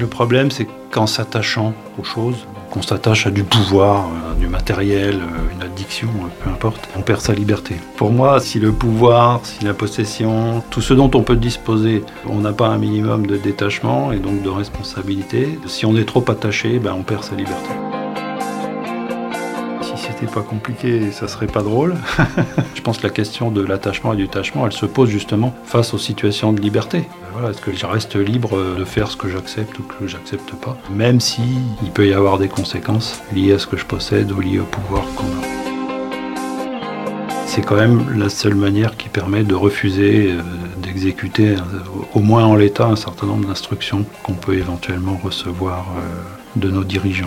Le problème, c'est qu'en s'attachant aux choses, qu'on s'attache à du pouvoir, à du matériel, euh, une addiction, euh, peu importe, on perd sa liberté. Pour moi, si le pouvoir, si la possession, tout ce dont on peut disposer, on n'a pas un minimum de détachement et donc de responsabilité, si on est trop attaché, ben on perd sa liberté pas compliqué, ça serait pas drôle. je pense que la question de l'attachement et du détachement, elle se pose justement face aux situations de liberté. Est-ce que je reste libre de faire ce que j'accepte ou que j'accepte pas, même si il peut y avoir des conséquences liées à ce que je possède ou liées au pouvoir qu'on a. C'est quand même la seule manière qui permet de refuser euh, d'exécuter, euh, au moins en l'état, un certain nombre d'instructions qu'on peut éventuellement recevoir euh, de nos dirigeants.